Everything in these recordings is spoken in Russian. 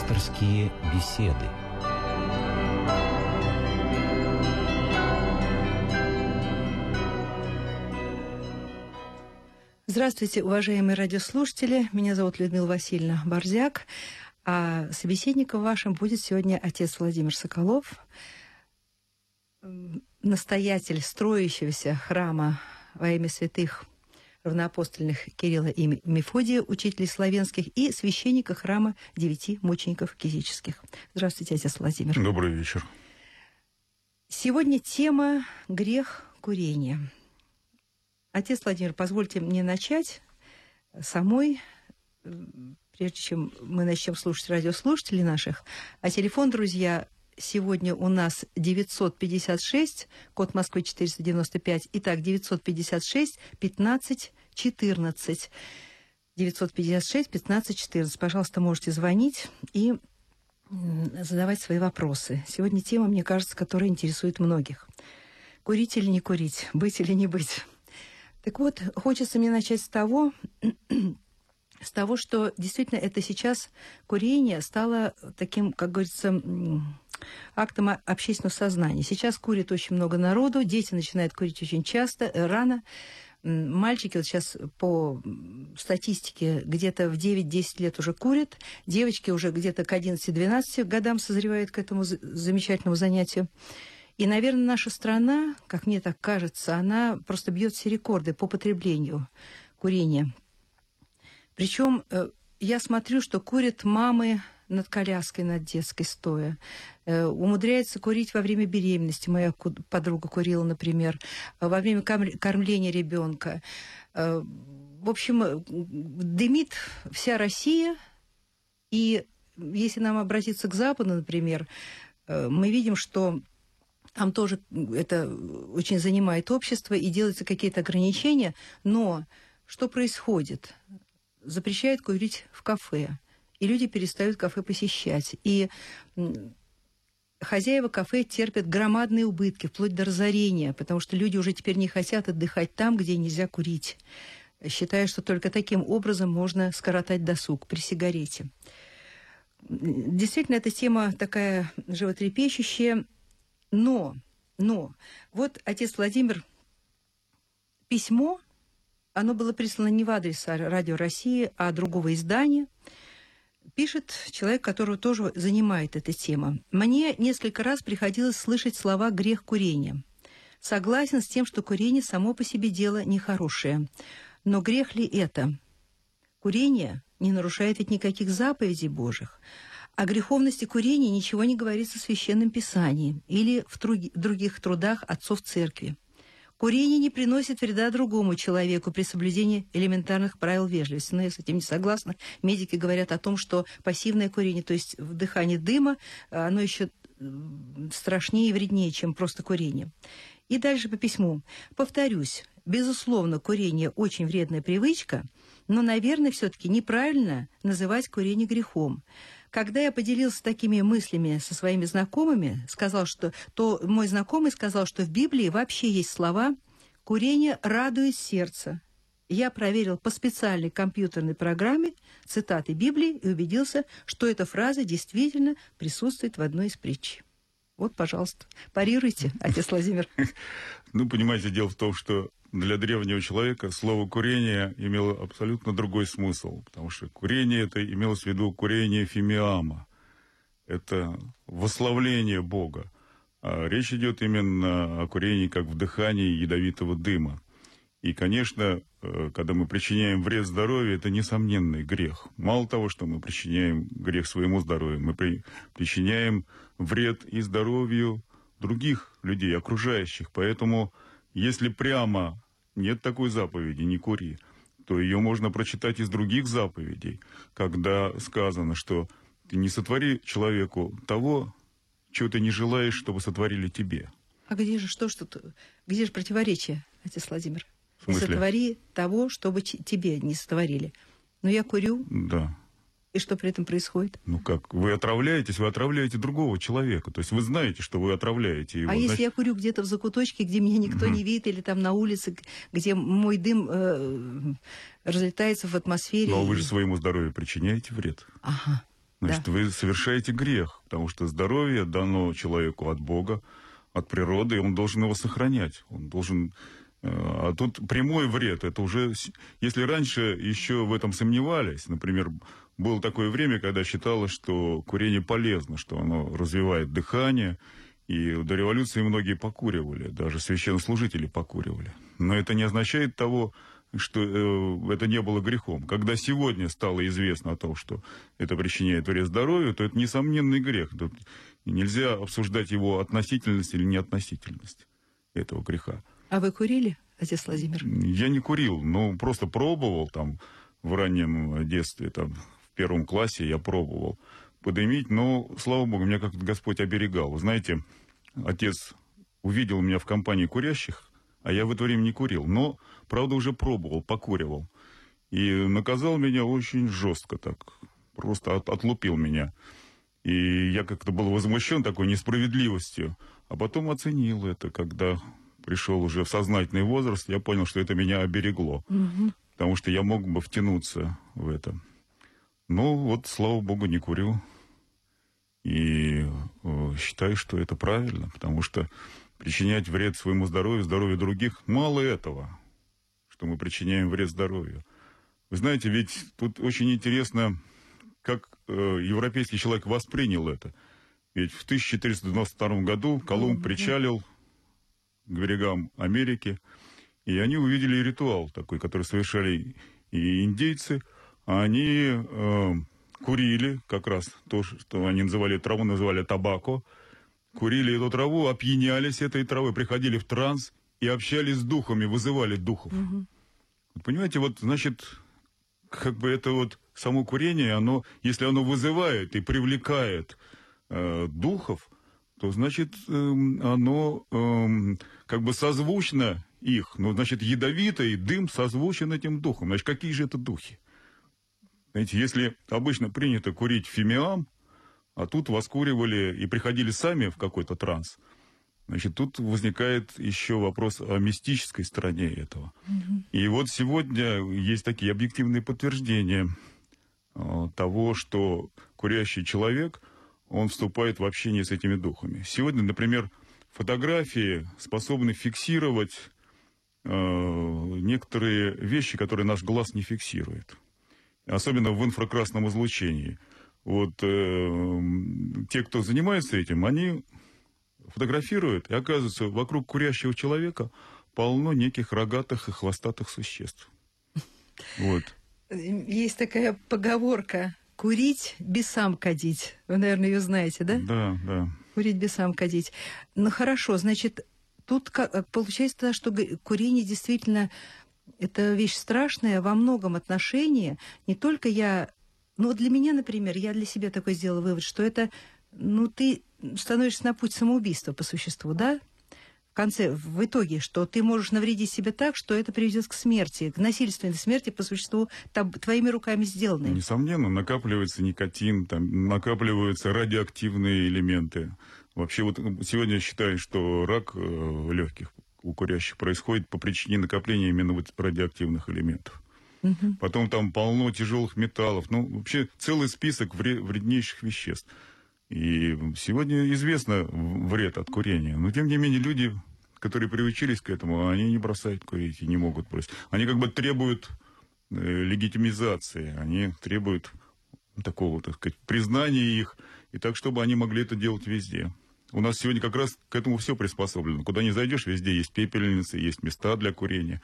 Пасторские беседы. Здравствуйте, уважаемые радиослушатели. Меня зовут Людмила Васильевна Борзяк. А собеседником вашим будет сегодня отец Владимир Соколов, настоятель строящегося храма во имя святых равноапостольных Кирилла и Мефодия, учителей славянских, и священника храма девяти мучеников кизических. Здравствуйте, отец Владимир. Добрый вечер. Сегодня тема «Грех курения». Отец Владимир, позвольте мне начать самой, прежде чем мы начнем слушать радиослушателей наших. А телефон, друзья, сегодня у нас 956, код Москвы 495. Итак, 956 15 14. 956 15 14. Пожалуйста, можете звонить и задавать свои вопросы. Сегодня тема, мне кажется, которая интересует многих. Курить или не курить, быть или не быть. Так вот, хочется мне начать с того, с того, что действительно это сейчас курение стало таким, как говорится, актом общественного сознания. Сейчас курит очень много народу, дети начинают курить очень часто, э, рано. Мальчики вот сейчас по статистике где-то в 9-10 лет уже курят, девочки уже где-то к 11-12 годам созревают к этому замечательному занятию. И, наверное, наша страна, как мне так кажется, она просто бьет все рекорды по потреблению курения. Причем э, я смотрю, что курят мамы над коляской, над детской стоя. Э, умудряется курить во время беременности. Моя подруга курила, например, во время кормления ребенка. Э, в общем, дымит вся Россия. И если нам обратиться к Западу, например, э, мы видим, что там тоже это очень занимает общество и делаются какие-то ограничения, но что происходит? Запрещают курить в кафе и люди перестают кафе посещать. И хозяева кафе терпят громадные убытки, вплоть до разорения, потому что люди уже теперь не хотят отдыхать там, где нельзя курить, считая, что только таким образом можно скоротать досуг при сигарете. Действительно, эта тема такая животрепещущая, но, но, вот отец Владимир, письмо, оно было прислано не в адрес Радио России, а другого издания – Пишет человек, которого тоже занимает эта тема. Мне несколько раз приходилось слышать слова «грех курения». Согласен с тем, что курение само по себе дело нехорошее. Но грех ли это? Курение не нарушает ведь никаких заповедей Божьих. О греховности курения ничего не говорится в Священном Писании или в других трудах отцов церкви. Курение не приносит вреда другому человеку при соблюдении элементарных правил вежливости. Но я с этим не согласна. Медики говорят о том, что пассивное курение, то есть вдыхание дыма, оно еще страшнее и вреднее, чем просто курение. И дальше по письму. Повторюсь, безусловно, курение очень вредная привычка, но, наверное, все-таки неправильно называть курение грехом. Когда я поделился такими мыслями со своими знакомыми, сказал, что, то мой знакомый сказал, что в Библии вообще есть слова «курение радует сердце». Я проверил по специальной компьютерной программе цитаты Библии и убедился, что эта фраза действительно присутствует в одной из притч. Вот, пожалуйста, парируйте, отец Владимир. Ну, понимаете, дело в том, что для древнего человека слово «курение» имело абсолютно другой смысл, потому что курение это имелось в виду курение фимиама. Это восславление Бога. А речь идет именно о курении как вдыхании ядовитого дыма. И, конечно, э, когда мы причиняем вред здоровью, это несомненный грех. Мало того, что мы причиняем грех своему здоровью, мы при, причиняем вред и здоровью других людей, окружающих. Поэтому если прямо нет такой заповеди «не кури», то ее можно прочитать из других заповедей, когда сказано, что ты не сотвори человеку того, чего ты не желаешь, чтобы сотворили тебе. А где же что, что где же противоречие, отец Владимир? Не сотвори того, чтобы тебе не сотворили. Но я курю. Да. И что при этом происходит? Ну как, вы отравляетесь, вы отравляете другого человека. То есть вы знаете, что вы отравляете его. А значит... если я курю где-то в закуточке, где меня никто не видит, или там на улице, где мой дым э, разлетается в атмосфере? Но и... вы же своему здоровью причиняете вред. Ага. значит, Да. вы совершаете грех, потому что здоровье дано человеку от Бога, от природы, и он должен его сохранять. Он должен... э, А тут прямой вред, это уже... Если раньше еще в этом сомневались, например, было такое время, когда считалось, что курение полезно, что оно развивает дыхание, и до революции многие покуривали, даже священнослужители покуривали. Но это не означает того, что э, это не было грехом. Когда сегодня стало известно о том, что это причиняет вред здоровью, то это несомненный грех. Тут нельзя обсуждать его относительность или неотносительность этого греха. А вы курили, отец Владимир? Я не курил, но просто пробовал там в раннем детстве, там первом классе я пробовал подымить, но, слава богу, меня как-то Господь оберегал. Вы знаете, отец увидел меня в компании курящих, а я в это время не курил, но, правда, уже пробовал, покуривал. И наказал меня очень жестко так, просто от- отлупил меня. И я как-то был возмущен такой несправедливостью, а потом оценил это, когда пришел уже в сознательный возраст, я понял, что это меня оберегло, Мгм. потому что я мог бы втянуться в это. Ну, вот, слава богу, не курю. И э, считаю, что это правильно, потому что причинять вред своему здоровью, здоровью других, мало этого, что мы причиняем вред здоровью. Вы знаете, ведь тут очень интересно, как э, европейский человек воспринял это. Ведь в 1492 году Колумб причалил к берегам Америки, и они увидели ритуал такой, который совершали и индейцы. Они э, курили как раз то, что они называли траву, называли табако. Курили эту траву, опьянялись этой травой, приходили в транс и общались с духами, вызывали духов. Вот Понимаете, вот, значит, как бы это вот само курение, оно, если оно вызывает и привлекает э, духов, то значит эм, оно эм, как бы созвучно их. Ну, значит, ядовитый дым созвучен этим духом. Значит, какие же это духи? Знаете, если обычно принято курить фимиам, а тут воскуривали и приходили сами в какой-то транс, значит, тут возникает еще вопрос о мистической стороне этого. И вот сегодня есть такие объективные подтверждения э, того, что курящий человек, он вступает в общение с этими духами. Сегодня, например, фотографии способны фиксировать э, некоторые вещи, которые наш глаз не фиксирует. Особенно в инфракрасном излучении. Вот э, те, кто занимается этим, они фотографируют, и оказывается, вокруг курящего человека полно неких рогатых и хвостатых существ. Вот. Есть такая поговорка «курить, бесам кадить». Вы, наверное, ее знаете, да? Да, да. Курить, бесам кадить. Ну, хорошо, значит, тут ка- получается, что курение действительно это вещь страшная во многом отношении. Не только я... Ну, вот для меня, например, я для себя такой сделала вывод, что это... Ну, ты становишься на путь самоубийства по существу, да? В конце, в итоге, что ты можешь навредить себе так, что это приведет к смерти, к насильственной смерти по существу таб- твоими руками сделанной. Несомненно, накапливается никотин, там, накапливаются радиоактивные элементы. Вообще вот сегодня я считаю, что рак легких у курящих происходит по причине накопления именно вот радиоактивных элементов. Мгм. Потом там полно тяжелых металлов. Ну, вообще целый список вре- вреднейших веществ. И сегодня известно вред от курения. Но, тем не менее, люди, которые приучились к этому, они не бросают курить и не могут бросить. Они как бы требуют э, легитимизации. Они требуют такого, так сказать, признания их. И так, чтобы они могли это делать везде. У нас сегодня как раз к этому все приспособлено. Куда не зайдешь, везде есть пепельницы, есть места для курения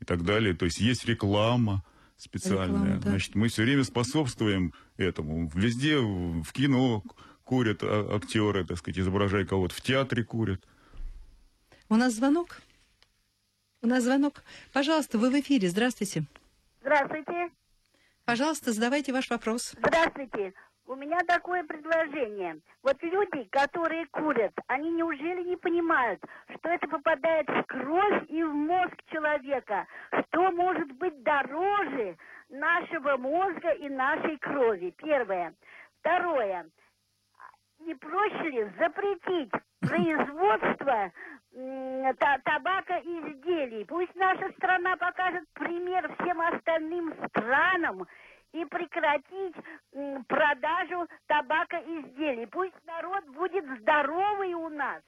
и так далее. То есть есть реклама специальная. Реклама, да. Значит, мы все время способствуем этому. Везде, в кино курят а- актеры, так сказать, изображая кого-то. В театре курят. У нас звонок. У нас звонок. Пожалуйста, вы в эфире. Здравствуйте. Здравствуйте. Пожалуйста, задавайте ваш вопрос. Здравствуйте. У меня такое предложение. Вот люди, которые курят, они неужели не понимают, что это попадает в кровь и в мозг человека? Что может быть дороже нашего мозга и нашей крови? Первое. Второе. Не проще ли запретить производство табакоизделий? Пусть наша страна покажет пример всем остальным странам, и прекратить продажу табака изделий. Пусть народ будет здоровый у нас.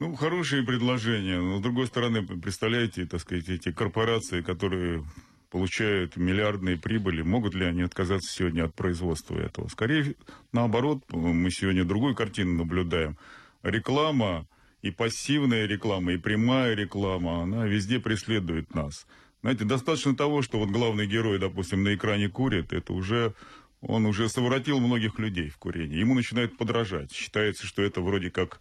Ну, хорошие предложения. Но, с другой стороны, представляете, так сказать, эти корпорации, которые получают миллиардные прибыли, могут ли они отказаться сегодня от производства этого? Скорее, наоборот, мы сегодня другую картину наблюдаем. Реклама и пассивная реклама, и прямая реклама, она везде преследует нас. Знаете, достаточно того, что вот главный герой, допустим, на экране курит, это уже он уже совратил многих людей в курении. Ему начинают подражать. Считается, что это вроде как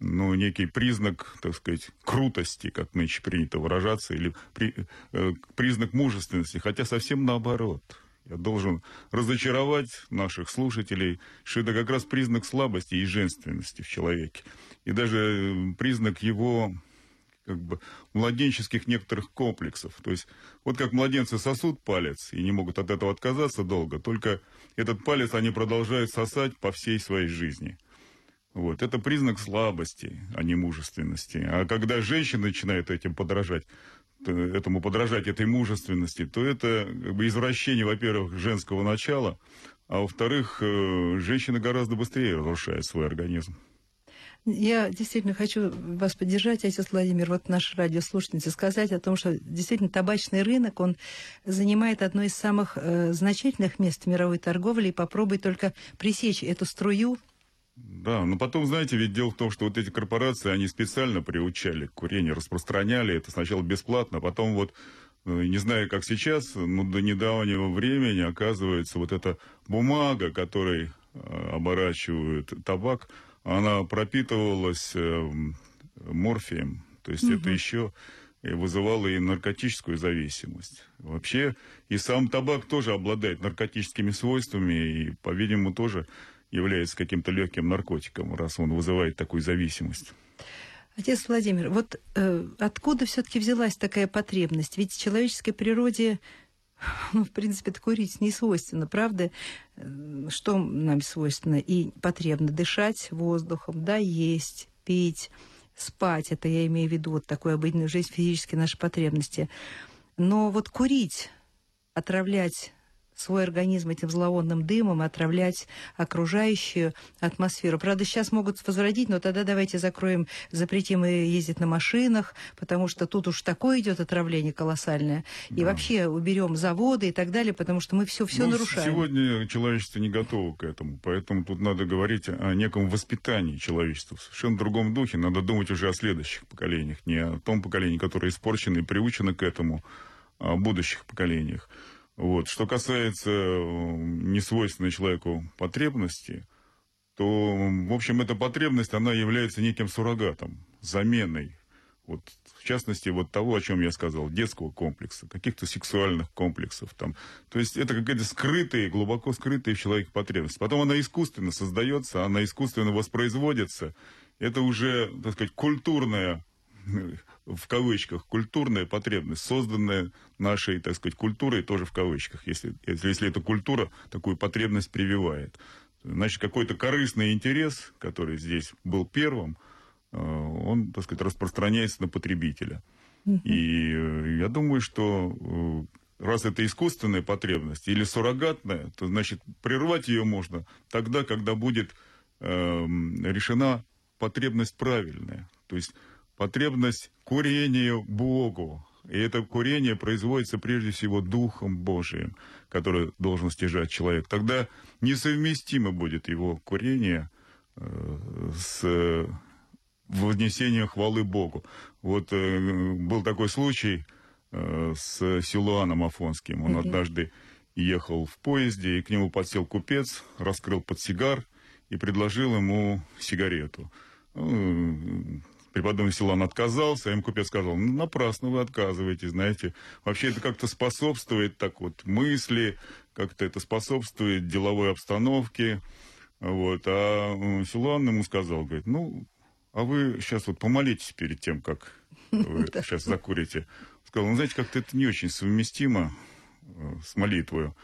ну, некий признак, так сказать, крутости, как нынче принято выражаться, или при, э, признак мужественности, хотя совсем наоборот. Я должен разочаровать наших слушателей, что это как раз признак слабости и женственности в человеке. И даже э, признак его как бы младенческих некоторых комплексов. То есть вот как младенцы сосут палец и не могут от этого отказаться долго, только этот палец они продолжают сосать по всей своей жизни. Вот. Это признак слабости, а не мужественности. А когда женщина начинает этим подражать, этому подражать этой мужественности, то это как бы извращение, во-первых, женского начала, а во-вторых, э, женщина гораздо быстрее разрушает свой организм. Я действительно хочу вас поддержать, отец Владимир, вот наши радиослушательницы, сказать о том, что действительно табачный рынок, он занимает одно из самых э, значительных мест мировой торговли, и попробуй только пресечь эту струю. Да, но потом, знаете, ведь дело в том, что вот эти корпорации, они специально приучали к курению, распространяли это сначала бесплатно, а потом вот, э, не знаю, как сейчас, но до недавнего времени, оказывается, вот эта бумага, которой э, оборачивают табак, она пропитывалась э, морфием, то есть угу. это еще вызывало и наркотическую зависимость. Вообще и сам табак тоже обладает наркотическими свойствами и, по-видимому, тоже является каким-то легким наркотиком, раз он вызывает такую зависимость. Отец Владимир, вот э, откуда все-таки взялась такая потребность? Ведь в человеческой природе, ну, в принципе, это курить не свойственно, правда? Что нам свойственно? И потребно дышать воздухом, да, есть, пить, спать. Это я имею в виду вот такую обыденную жизнь, физические наши потребности. Но вот курить, отравлять свой организм этим зловонным дымом, отравлять окружающую атмосферу. Правда, сейчас могут возродить, но тогда давайте закроем, запретим и ездить на машинах, потому что тут уж такое идет отравление колоссальное. И да. вообще уберем заводы и так далее, потому что мы все все ну, нарушаем. Сегодня человечество не готово к этому, поэтому тут надо говорить о неком воспитании человечества в совершенно другом духе. Надо думать уже о следующих поколениях, не о том поколении, которое испорчено и приучено к этому, а о будущих поколениях. Вот. Что касается несвойственной человеку потребности, то, в общем, эта потребность, она является неким суррогатом, заменой. Вот, в частности, вот того, о чем я сказал, детского комплекса, каких-то сексуальных комплексов. Там. То есть это какая-то скрытая, глубоко скрытая в человеке потребность. Потом она искусственно создается, она искусственно воспроизводится. Это уже, так сказать, культурная в кавычках, культурная потребность, созданная нашей, так сказать, культурой, тоже в кавычках, если, если, если эта культура такую потребность прививает. Значит, какой-то корыстный интерес, который здесь был первым, э, он, так сказать, распространяется на потребителя. И э, я думаю, что э, раз это искусственная потребность или суррогатная, то, значит, прервать ее можно тогда, когда будет э, решена потребность правильная. То есть потребность курению Богу. И это курение производится прежде всего Духом Божиим, который должен стяжать человек. Тогда несовместимо будет его курение э, с вознесением хвалы Богу. Вот э, был такой случай э, с Силуаном Афонским. Он однажды ехал в поезде, и к нему подсел купец, раскрыл подсигар и предложил ему сигарету. Ну, Преподобный Силан отказался, а им купец сказал, ну, напрасно вы отказываетесь, знаете. Вообще это как-то способствует так вот мысли, как-то это способствует деловой обстановке. Вот. А Силан ему сказал, говорит, ну, а вы сейчас вот помолитесь перед тем, как вы сейчас закурите. Сказал, ну, знаете, как-то это не очень совместимо э, с молитвой.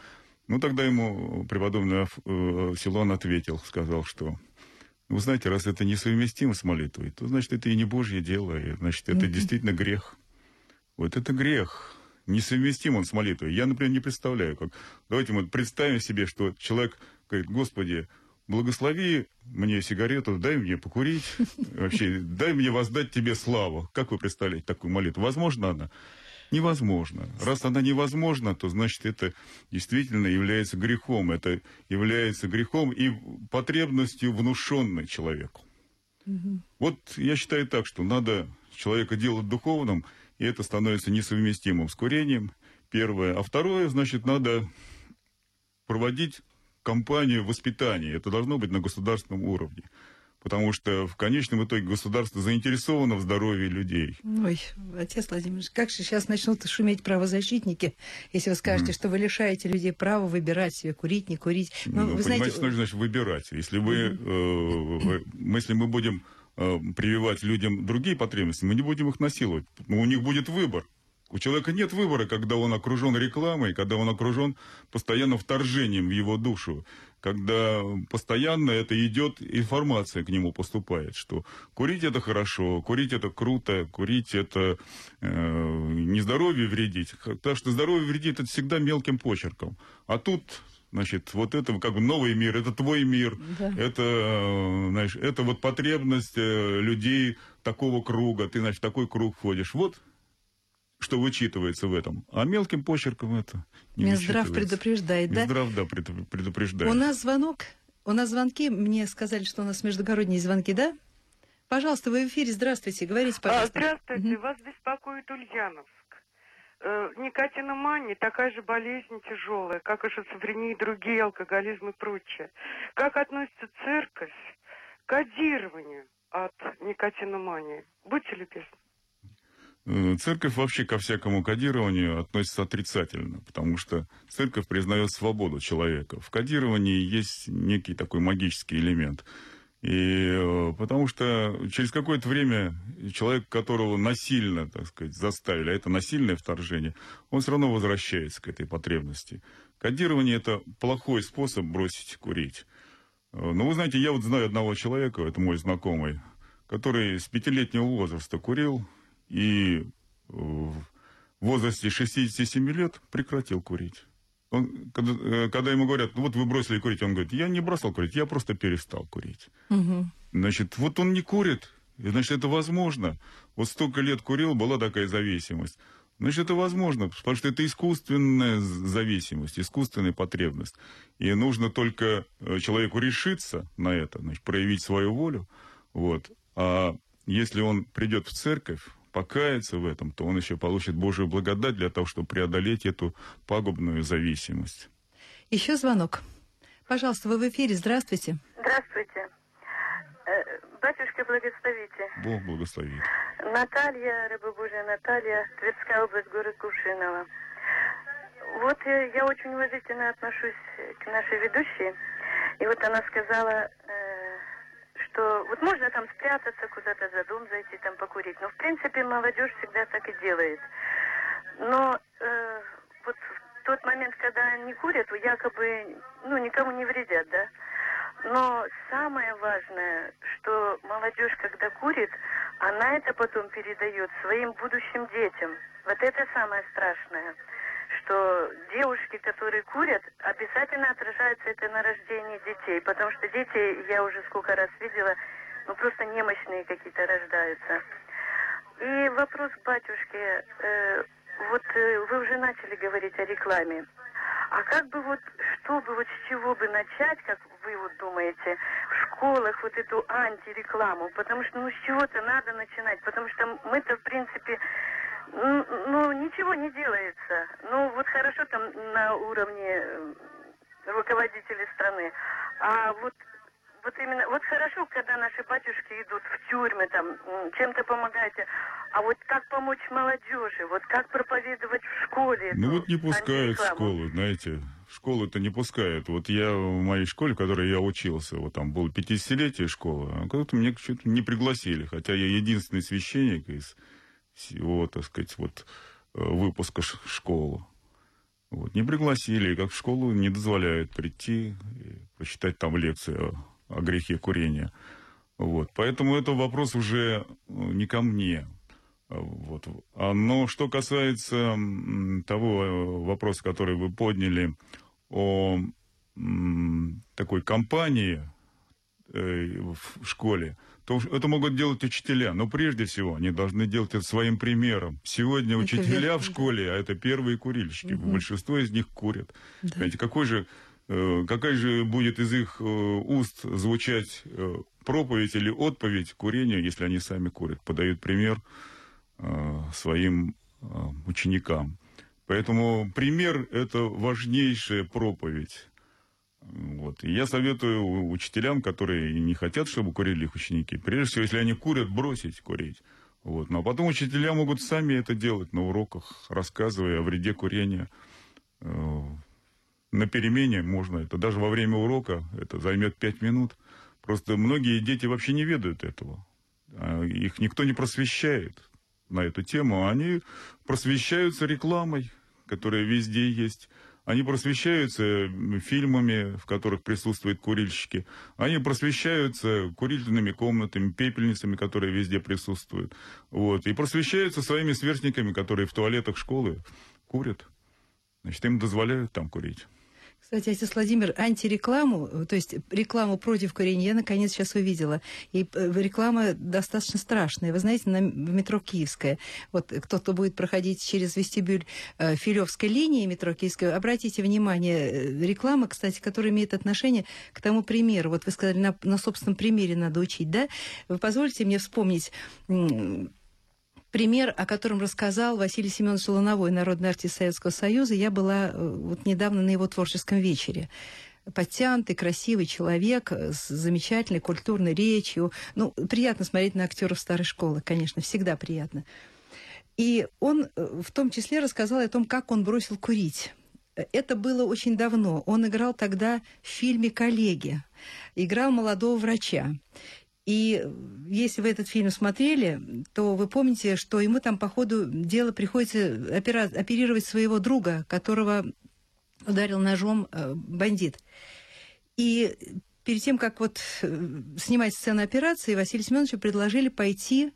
Ну, тогда ему преподобный э, Силан ответил, сказал, что вы знаете, раз это несовместимо с молитвой, то значит это и не Божье дело, и значит это mm-hmm. действительно грех. Вот это грех. несовместим он с молитвой. Я, например, не представляю, как... Давайте мы представим себе, что человек говорит, Господи, благослови мне сигарету, дай мне покурить, вообще, дай мне воздать тебе славу. Как вы представляете такую молитву? Возможно она? Невозможно. Раз она невозможна, то значит это действительно является грехом. Это является грехом и потребностью, внушенной человеку. Угу. Вот я считаю так, что надо человека делать духовным, и это становится несовместимым с курением. Первое. А второе, значит, надо проводить кампанию воспитания. Это должно быть на государственном уровне. Потому что в конечном итоге государство заинтересовано в здоровье людей. Ой, отец Владимир, как же сейчас начнут шуметь правозащитники, если вы скажете, mm. что вы лишаете людей права выбирать себе, курить, не курить. Ну, ну вы понимаете, знаете... значит выбирать. Если, вы, mm. э, если мы будем э, прививать людям другие потребности, мы не будем их насиловать. Но у них будет выбор. У человека нет выбора, когда он окружен рекламой, когда он окружен постоянно вторжением в его душу, когда постоянно это идет, информация к нему поступает, что курить это хорошо, курить это круто, курить это э, не здоровье вредить, потому что здоровье вредит это всегда мелким почерком. А тут Значит, вот это как бы новый мир, это твой мир, да. это, э, знаешь, это вот потребность э, людей такого круга, ты, значит, в такой круг входишь. Вот что вычитывается в этом. А мелким почерком это не Минздрав предупреждает, да? Минздрав, да, предупреждает. У нас звонок, у нас звонки, мне сказали, что у нас междугородние звонки, да? Пожалуйста, вы в эфире, здравствуйте, говорите, а, пожалуйста. А, здравствуйте, угу. вас беспокоит Ульяновск. Э, никотиномания такая же болезнь тяжелая, как и шизофрения, другие, алкоголизм и прочее. Как относится церковь к кодированию от никотиномании? Будьте любезны. Э, церковь вообще ко всякому кодированию относится отрицательно, потому что церковь признает свободу человека. В кодировании есть некий такой магический элемент. И э, потому что через какое-то время человек, которого насильно, так сказать, заставили, а это насильное вторжение, он все равно возвращается к этой потребности. Кодирование – это плохой способ бросить курить. Э, Но ну, вы знаете, я вот знаю одного человека, это мой знакомый, который с пятилетнего возраста курил, и в возрасте 67 лет прекратил курить. Он, когда, э, когда ему говорят, ну вот вы бросили курить, он говорит, я не бросал курить, я просто перестал курить. Угу. Значит, вот он не курит, значит, это возможно. Вот столько лет курил, была такая зависимость. Значит, это возможно, потому что это искусственная зависимость, искусственная потребность. И нужно только э, человеку решиться на это, значит, проявить свою волю. Вот. А если он придет в церковь, покаяться в этом, то он еще получит Божию благодать для того, чтобы преодолеть эту пагубную зависимость. Еще звонок. Пожалуйста, вы в эфире. Здравствуйте. Здравствуйте. Э, батюшка, благословите. Бог благословит. Наталья, рыба Божья Наталья, Тверская область, город Кувшиново. Вот э, я очень уважительно отношусь к нашей ведущей. И вот она сказала, э, что вот можно там спрятаться, куда-то за дом зайти, там покурить. Но, в принципе, молодежь всегда так и делает. Но э, вот в тот момент, когда они курят, якобы, ну, никому не вредят, да? Но самое важное, что молодежь, когда курит, она это потом передает своим будущим детям. Вот это самое страшное что девушки, которые курят, обязательно отражается это на рождении детей, потому что дети, я уже сколько раз видела, ну просто немощные какие-то рождаются. И вопрос к батюшке, э, вот э, вы уже начали говорить о рекламе. А как бы вот, чтобы вот с чего бы начать, как вы вот думаете, в школах вот эту антирекламу? Потому что ну с чего-то надо начинать, потому что мы-то в принципе ну, ну, ничего не делается. Ну, вот хорошо там на уровне э, руководителей страны. А вот вот именно, вот хорошо, когда наши батюшки идут в тюрьмы, там, чем-то помогаете. А вот как помочь молодежи, вот как проповедовать в школе? Ну вот не пускают в школу, знаете, в школу-то не пускают. Вот я в моей школе, в которой я учился, вот там было 50-летие школы, а куда-то меня что-то не пригласили, хотя я единственный священник из всего, так сказать, вот выпуска школы. Вот. Не пригласили, как в школу не дозволяют прийти и прочитать там лекцию о, о грехе курения. Вот. Поэтому это вопрос уже э, не ко мне. Вот. А, но что касается того э, вопроса, который вы подняли о такой компании в школе, то это могут делать учителя. Но прежде всего они должны делать это своим примером. Сегодня это учителя верно. в школе, а это первые курильщики. Угу. Большинство из них курят. Да. Понимаете, какой же, э, какая же будет из их уст звучать проповедь или отповедь курению, если они сами курят? Подают пример Э, своим э, ученикам. Поэтому пример – это важнейшая проповедь. Вот. И я советую учителям, которые не хотят, чтобы курили их ученики, прежде всего, если они курят, бросить курить. Вот. Но потом учителя могут сами это делать на уроках, рассказывая о вреде курения. Э, на перемене можно это, даже во время урока, это займет пять минут. Просто многие дети вообще не ведают этого. А их никто не просвещает на эту тему, они просвещаются рекламой, которая везде есть. Они просвещаются фильмами, в которых присутствуют курильщики. Они просвещаются курительными комнатами, пепельницами, которые везде присутствуют. Вот. И просвещаются своими сверстниками, которые в туалетах школы курят. Значит, им дозволяют там курить. Кстати, отец Владимир, антирекламу, то есть рекламу против курения, я наконец сейчас увидела. И э, реклама достаточно страшная. Вы знаете, на метро Киевская, вот кто-то будет проходить через вестибюль э, Филевской линии метро Киевская, обратите внимание, э, реклама, кстати, которая имеет отношение к тому примеру. Вот вы сказали, на, на собственном примере надо учить, да? Вы позвольте мне вспомнить пример, о котором рассказал Василий Семенович Луновой, народный артист Советского Союза. Я была э, вот недавно на его творческом вечере подтянутый, красивый человек с замечательной культурной речью. Ну, приятно смотреть на актеров старой школы, конечно, всегда приятно. И он э, в том числе рассказал о том, как он бросил курить. Это было очень давно. Он играл тогда в фильме «Коллеги». Играл молодого врача. И если вы этот фильм смотрели, то вы помните, что ему там по ходу дела приходится опера... оперировать своего друга, которого ударил ножом э, бандит. И перед тем, как вот э, снимать сцену операции, Василию Семеновичу предложили пойти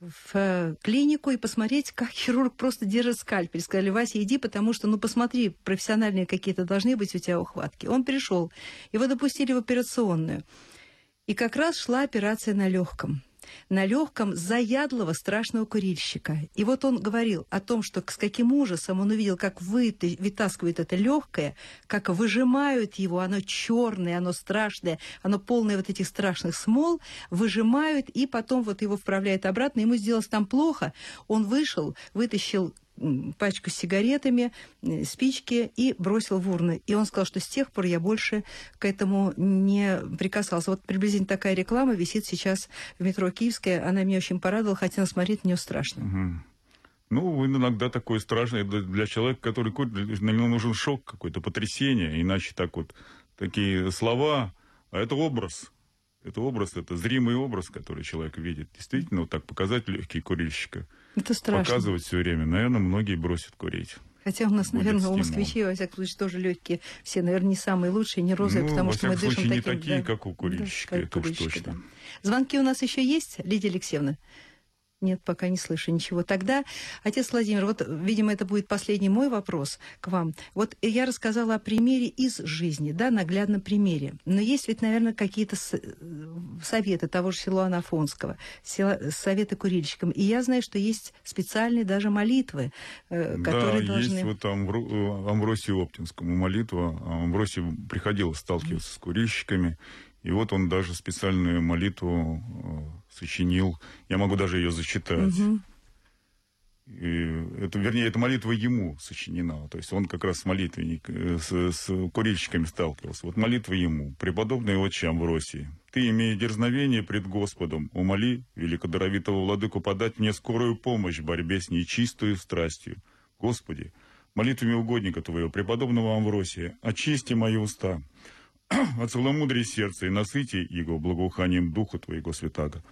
в э, клинику и посмотреть, как хирург просто держит скальпель. Сказали, Вася, иди, потому что, ну, посмотри, профессиональные какие-то должны быть у тебя ухватки. Он пришел. Его допустили в операционную. И как раз шла операция на легком на легком заядлого страшного курильщика. И вот он говорил о том, что с каким ужасом он увидел, как вы, вытаскивают это легкое, как выжимают его, оно черное, оно страшное, оно полное вот этих страшных смол, выжимают и потом вот его вправляют обратно. Ему сделалось там плохо. Он вышел, вытащил пачку с сигаретами, э, спички и бросил в урны. И он сказал, что с тех пор я больше к этому не прикасался. Вот приблизительно такая реклама висит сейчас в метро Киевская. Она меня очень порадовала, хотя смотреть на нее страшно. Угу. Ну, иногда такое страшное для человека, который курит, на него нужен шок какой-то, потрясение, иначе так вот такие слова, а это образ. Это образ, это зримый образ, который человек видит. Действительно, вот так показать легкий курильщика – это страшно. Показывать все время. Наверное, многие бросят курить. Хотя у нас, Будет наверное, стимул. у москвичей, во всяком случае, тоже легкие. Все, наверное, не самые лучшие, не розовые, ну, потому что мы дышим случае, таким... не такие, да, как у курильщика, да, это уж точно. Да. Звонки у нас еще есть, Лидия Алексеевна? Нет, пока не слышу ничего. Тогда, отец Владимир, вот, видимо, это будет последний мой вопрос к вам. Вот я рассказала о примере из жизни, да, наглядном примере. Но есть ведь, наверное, какие-то советы того же Силуана Афонского, советы курильщикам. И я знаю, что есть специальные даже молитвы, э, которые да, должны... есть вот Амвро... Амвросию Оптинскому молитва. Амвросий приходил сталкиваться с курильщиками, и вот он даже специальную молитву э, сочинил. Я могу даже ее зачитать. Угу. И это, вернее, эта молитва ему сочинена. То есть он как раз с молитвенник, э, с, с курильщиками сталкивался. Вот молитва ему. «Преподобный отче Амвросий, ты, имея дерзновение пред Господом, умоли великодоровитого владыку подать мне скорую помощь в борьбе с нечистою страстью. Господи, молитвами угодника Твоего, преподобного Амвросия, очисти мои уста, от целомудрия сердца и насыти его благоуханием Духа Твоего Святаго.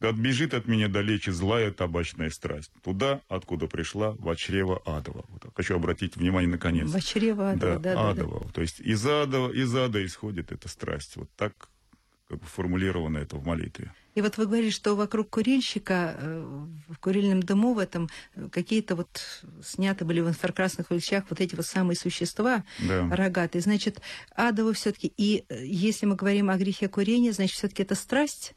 Отбежит от меня далече злая табачная страсть, туда, откуда пришла в чрево адово. Вот, хочу обратить внимание наконец. В чрево адово, да, да, адово. Да, да. То есть из адова, из ада исходит эта страсть. Вот так как бы формулировано это в молитве. И вот вы говорили, что вокруг курильщика, э, в курильном дыму в этом э, какие-то вот сняты были в инфракрасных вещах вот эти вот самые существа Да. рогатые. Значит, адово все таки И э, если мы говорим о грехе курения, значит, все таки это страсть?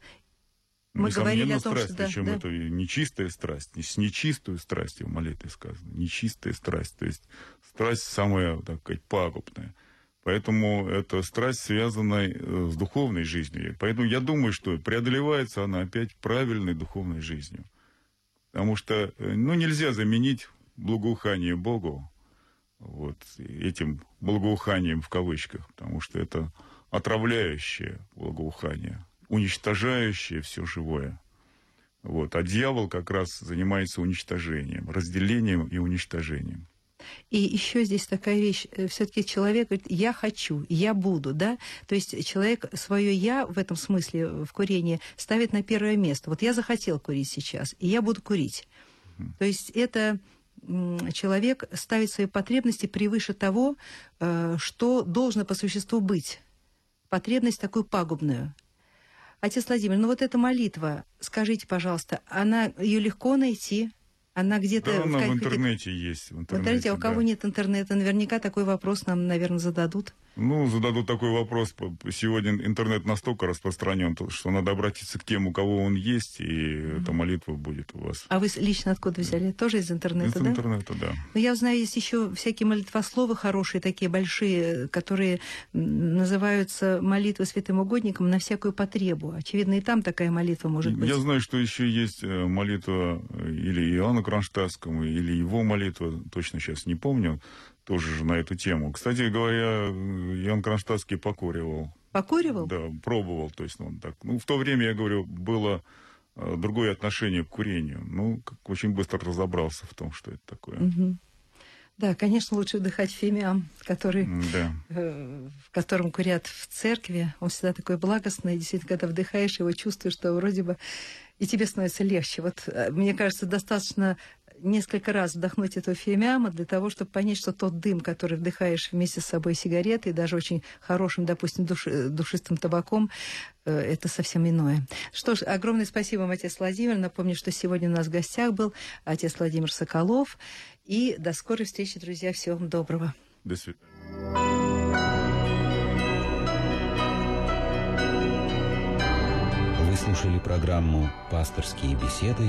Мы говорили о том, страсть, что да, причем да. это нечистая страсть, с нечистую страстью в молитве сказано, нечистая страсть, то есть страсть самая, так сказать, пагубная. Поэтому эта страсть связана э, с духовной жизнью. Поэтому я думаю, что преодолевается она опять правильной духовной жизнью. Потому что э, ну, нельзя заменить благоухание Богу вот, этим благоуханием в кавычках, потому что это отравляющее благоухание, уничтожающее все живое. Вот. А дьявол как раз занимается уничтожением, разделением и уничтожением. И еще здесь такая вещь. Все-таки человек говорит, я хочу, я буду, да? То есть человек свое я в этом смысле в курении ставит на первое место. Вот я захотел курить сейчас, и я буду курить. То есть это человек ставит свои потребности превыше того, э, что должно по существу быть. Потребность такую пагубную. Отец Владимир, ну вот эта молитва, скажите, пожалуйста, она ее легко найти? Она где-то Да, она в каких-то- интернете есть. В интернете, смотрите, а у кого да. нет интернета, наверняка такой вопрос нам, наверное, зададут. Ну, зададут такой вопрос. Сегодня интернет настолько распространен, то- что надо обратиться к тем, у кого он есть, и эта молитва будет у вас. А вы лично откуда взяли? Тоже из интернета, Из да? интернета, да. Ну, я знаю, есть еще всякие молитвословы хорошие, такие большие, которые называются молитвы святым угодникам на всякую потребу. Очевидно, и там такая молитва может быть. Я знаю, что еще есть э, молитва э, или Иоанна Кронштадтскому, или его молитва, точно сейчас не помню, тоже же на эту тему. Кстати говоря, Иоанн Кронштадтский покуривал. Покуривал? Да, пробовал. То есть он так. Ну, в то время, я говорю, было э, другое отношение к курению. Ну, как очень быстро разобрался в том, что это такое. Да, конечно, лучше вдыхать фимиам, который, Да. э, в котором курят в церкви. Он всегда такой благостный. Действительно, когда вдыхаешь его, чувствуешь, что вроде бы и тебе становится легче. Вот э, мне кажется, достаточно несколько раз вдохнуть этого фимиама для того, чтобы понять, что тот дым, который вдыхаешь вместе с собой сигареты, даже очень хорошим, допустим, души- душистым табаком, э, это совсем иное. Что ж, огромное спасибо вам, отец Владимир. Напомню, что сегодня у нас в гостях был отец Владимир Соколов. И до скорой встречи, друзья. Всего вам доброго. До свидания. Вы слушали программу «Пасторские беседы»